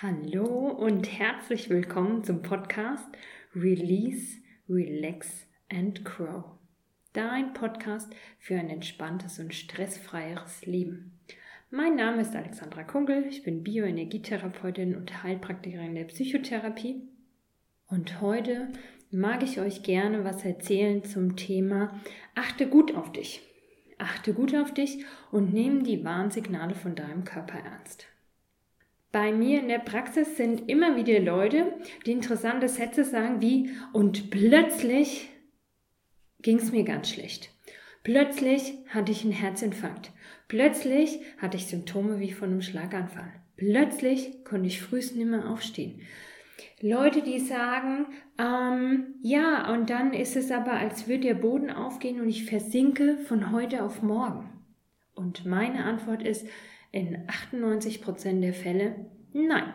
Hallo und herzlich willkommen zum Podcast Release, Relax and Grow. Dein Podcast für ein entspanntes und stressfreieres Leben. Mein Name ist Alexandra Kungel, ich bin Bioenergietherapeutin und Heilpraktikerin der Psychotherapie. Und heute mag ich euch gerne was erzählen zum Thema Achte gut auf dich. Achte gut auf dich und nimm die Warnsignale von deinem Körper ernst. Bei mir in der Praxis sind immer wieder Leute, die interessante Sätze sagen wie und plötzlich ging es mir ganz schlecht. Plötzlich hatte ich einen Herzinfarkt. Plötzlich hatte ich Symptome wie von einem Schlaganfall. Plötzlich konnte ich frühest nicht mehr aufstehen. Leute, die sagen, ähm, ja, und dann ist es aber, als würde der Boden aufgehen und ich versinke von heute auf morgen. Und meine Antwort ist, in 98 Prozent der Fälle nein.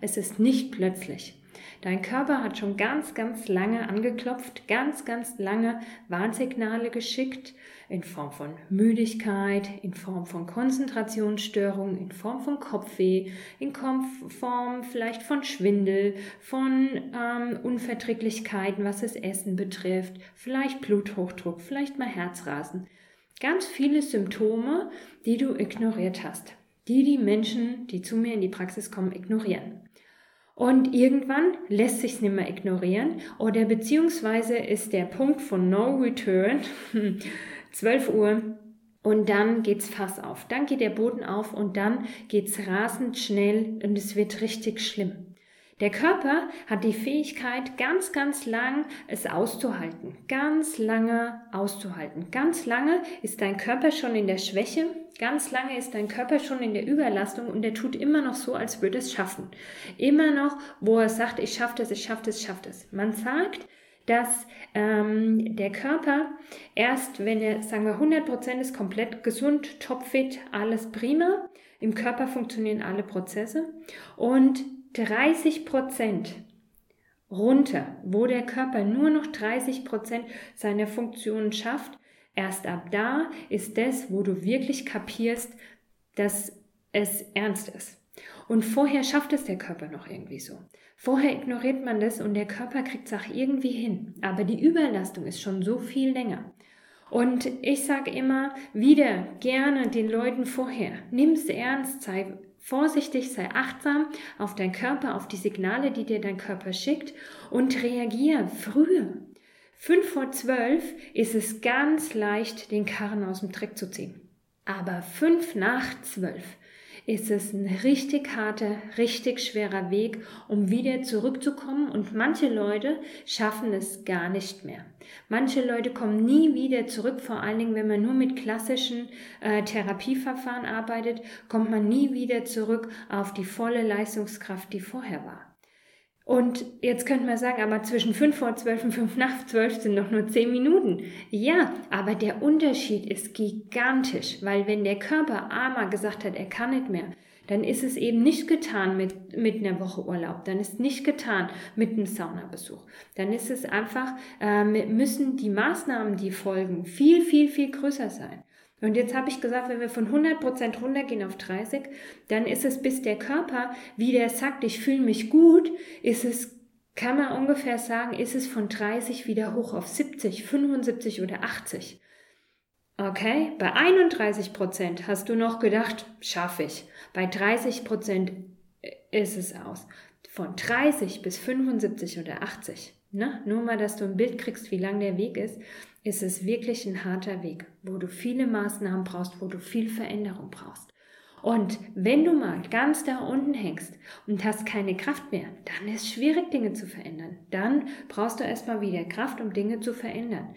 Es ist nicht plötzlich. Dein Körper hat schon ganz, ganz lange angeklopft, ganz, ganz lange Warnsignale geschickt in Form von Müdigkeit, in Form von Konzentrationsstörungen, in Form von Kopfweh, in Form vielleicht von Schwindel, von ähm, Unverträglichkeiten, was das Essen betrifft, vielleicht Bluthochdruck, vielleicht mal Herzrasen. Ganz viele Symptome, die du ignoriert hast, die die Menschen, die zu mir in die Praxis kommen, ignorieren. Und irgendwann lässt sich nicht mehr ignorieren oder beziehungsweise ist der Punkt von No Return 12 Uhr und dann geht's Fass auf. Dann geht der Boden auf und dann geht's rasend schnell und es wird richtig schlimm. Der Körper hat die Fähigkeit, ganz, ganz lang es auszuhalten. Ganz lange auszuhalten. Ganz lange ist dein Körper schon in der Schwäche. Ganz lange ist dein Körper schon in der Überlastung und er tut immer noch so, als würde es schaffen. Immer noch, wo er sagt, ich schaffe das, ich schaffe das, ich schaffe das. Man sagt, dass ähm, der Körper erst, wenn er, sagen wir, 100% ist komplett gesund, topfit, alles prima, im Körper funktionieren alle Prozesse und 30 Prozent runter, wo der Körper nur noch 30 Prozent seiner Funktionen schafft, erst ab da ist das, wo du wirklich kapierst, dass es ernst ist. Und vorher schafft es der Körper noch irgendwie so. Vorher ignoriert man das und der Körper kriegt es auch irgendwie hin. Aber die Überlastung ist schon so viel länger. Und ich sage immer wieder gerne den Leuten vorher, nimm es ernst, sei vorsichtig, sei achtsam auf deinen Körper, auf die Signale, die dir dein Körper schickt und reagier früher. Fünf vor zwölf ist es ganz leicht, den Karren aus dem Dreck zu ziehen. Aber fünf nach zwölf ist es ein richtig harter, richtig schwerer Weg, um wieder zurückzukommen. Und manche Leute schaffen es gar nicht mehr. Manche Leute kommen nie wieder zurück, vor allen Dingen, wenn man nur mit klassischen äh, Therapieverfahren arbeitet, kommt man nie wieder zurück auf die volle Leistungskraft, die vorher war. Und jetzt könnte man sagen, aber zwischen 5 vor 12 und 5 nach 12 sind noch nur 10 Minuten. Ja, aber der Unterschied ist gigantisch, weil wenn der Körper einmal gesagt hat, er kann nicht mehr, dann ist es eben nicht getan mit, mit einer Woche Urlaub, dann ist nicht getan mit einem Saunabesuch. Dann ist es einfach, äh, müssen die Maßnahmen, die folgen, viel, viel, viel größer sein. Und jetzt habe ich gesagt, wenn wir von 100% runtergehen auf 30, dann ist es, bis der Körper wieder sagt, ich fühle mich gut, ist es, kann man ungefähr sagen, ist es von 30 wieder hoch auf 70, 75 oder 80. Okay, bei 31% hast du noch gedacht, schaffe ich. Bei 30% ist es aus. Von 30 bis 75 oder 80. Ne? Nur mal, dass du ein Bild kriegst, wie lang der Weg ist ist es wirklich ein harter Weg, wo du viele Maßnahmen brauchst, wo du viel Veränderung brauchst. Und wenn du mal ganz da unten hängst und hast keine Kraft mehr, dann ist es schwierig, Dinge zu verändern. Dann brauchst du erstmal wieder Kraft, um Dinge zu verändern.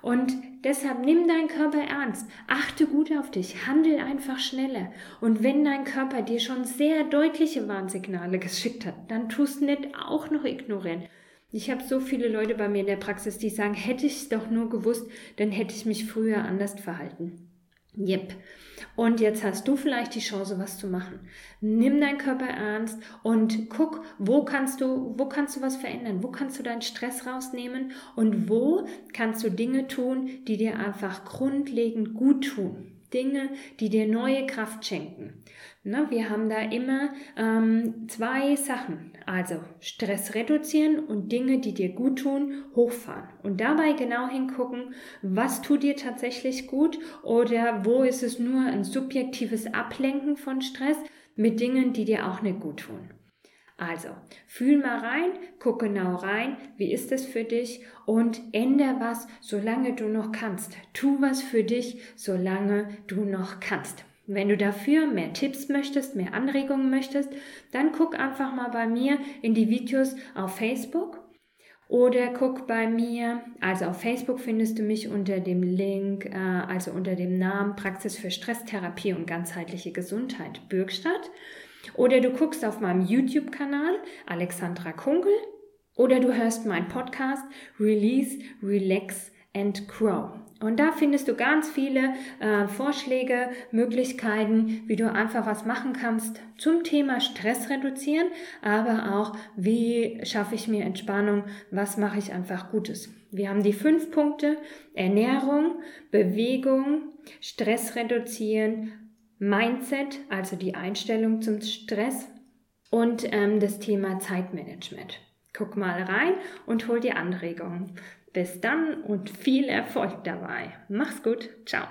Und deshalb nimm deinen Körper ernst, achte gut auf dich, handel einfach schneller. Und wenn dein Körper dir schon sehr deutliche Warnsignale geschickt hat, dann tust nicht auch noch ignorieren. Ich habe so viele Leute bei mir in der Praxis, die sagen, hätte ich es doch nur gewusst, dann hätte ich mich früher anders verhalten. Yep. Und jetzt hast du vielleicht die Chance, was zu machen. Nimm deinen Körper ernst und guck, wo kannst du, wo kannst du was verändern? Wo kannst du deinen Stress rausnehmen? Und wo kannst du Dinge tun, die dir einfach grundlegend gut tun? Dinge, die dir neue Kraft schenken. Na, wir haben da immer ähm, zwei Sachen, also Stress reduzieren und Dinge, die dir gut tun, hochfahren. Und dabei genau hingucken, was tut dir tatsächlich gut oder wo ist es nur ein subjektives Ablenken von Stress mit Dingen, die dir auch nicht gut tun. Also, fühl mal rein, guck genau rein, wie ist es für dich und ändere was, solange du noch kannst. Tu was für dich, solange du noch kannst. Wenn du dafür mehr Tipps möchtest, mehr Anregungen möchtest, dann guck einfach mal bei mir in die Videos auf Facebook oder guck bei mir, also auf Facebook findest du mich unter dem Link, äh, also unter dem Namen Praxis für Stresstherapie und ganzheitliche Gesundheit Bürgstadt. Oder du guckst auf meinem YouTube-Kanal Alexandra Kunkel oder du hörst meinen Podcast Release, Relax and Grow. Und da findest du ganz viele äh, Vorschläge, Möglichkeiten, wie du einfach was machen kannst zum Thema Stress reduzieren, aber auch, wie schaffe ich mir Entspannung, was mache ich einfach Gutes. Wir haben die fünf Punkte Ernährung, Bewegung, Stress reduzieren, Mindset, also die Einstellung zum Stress und ähm, das Thema Zeitmanagement. Guck mal rein und hol dir Anregungen. Bis dann und viel Erfolg dabei. Mach's gut. Ciao.